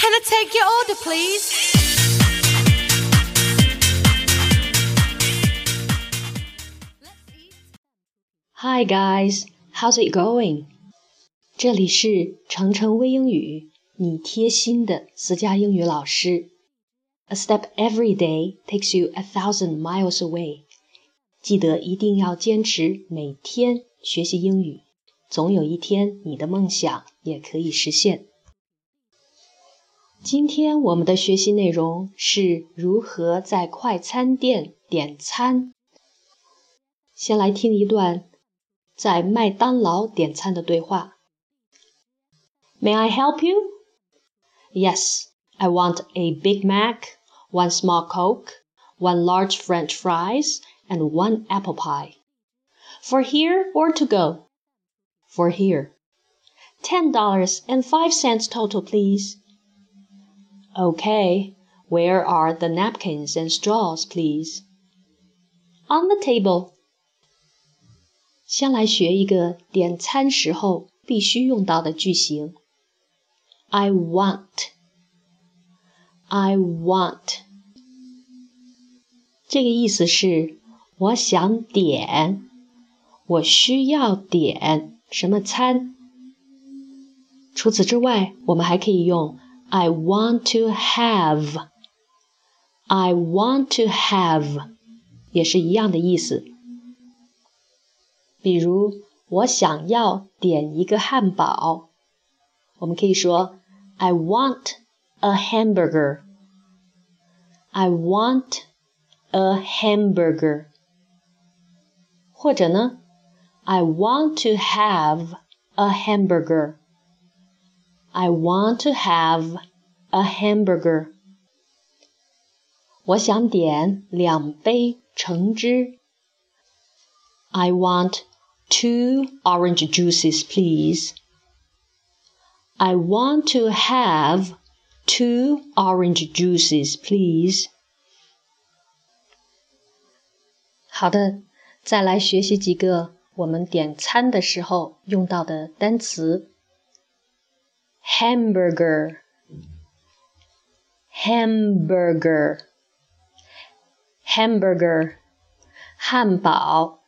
Can I take your order, please? Hi guys, how's it going? 这里是程程微英语，你贴心的私家英语老师。A step every day takes you a thousand miles away。记得一定要坚持每天学习英语，总有一天你的梦想也可以实现。 今天我们的学习内容是如何在快餐店点餐。先来听一段在麦当劳点餐的对话。May I help you? Yes, I want a Big Mac, one small Coke, one large French fries, and one apple pie. For here or to go? For here. Ten dollars and five cents total, please. Okay, where are the napkins and straws, please? On the table. 先来学一个点餐时候必须用到的句型。I want. I want. 这个意思是我想点，我需要点什么餐。除此之外，我们还可以用 I want to have. I want to have 也是一样的意思。比如，我想要点一个汉堡，我们可以说 I want a hamburger. I want a hamburger. 或者呢，I want to have a hamburger. I want to have a hamburger. 我想点两杯橙汁。I want two orange juices, please. I want to have two orange juices, please. 好的，再来学习几个我们点餐的时候用到的单词。 hamburger, hamburger, hamburger, 汉堡。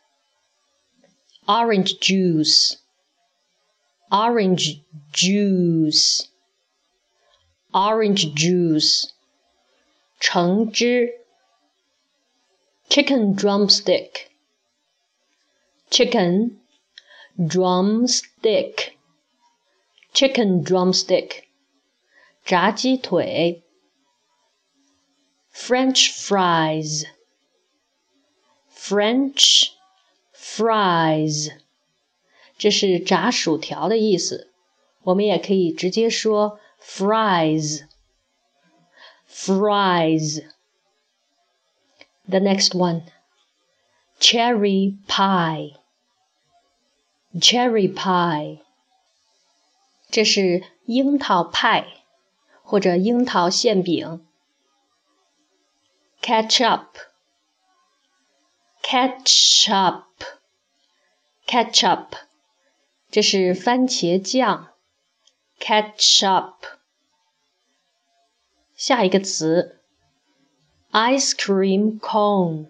orange juice, orange juice, orange juice, 橙汁 chicken drumstick, chicken drumstick, chicken drumstick, 炸鸡腿 French fries, French fries，这是炸薯条的意思。我们也可以直接说 fries。fries。The next one, cherry pie. Cherry pie， 这是樱桃派或者樱桃馅饼。Ketchup, ketchup。ketchup，这是番茄酱。ketchup。下一个词，ice cream cone。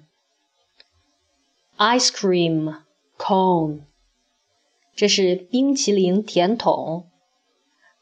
ice cream cone，这是冰淇淋甜筒。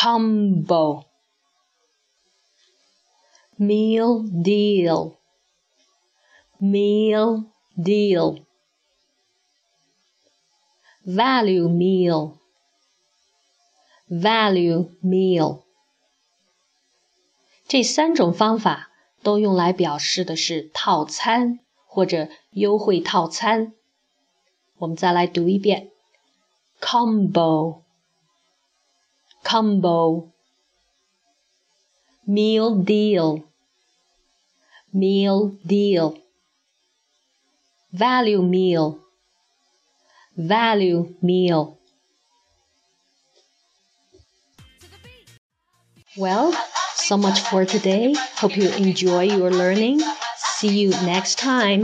：combo，combo，meal deal，meal deal。value meal value meal 这三种方法都用来表示的是套餐或者优惠套餐。我们再来读一遍：combo Combo meal deal, meal deal. Value meal, value meal. Well, so much for today. Hope you enjoy your learning. See you next time.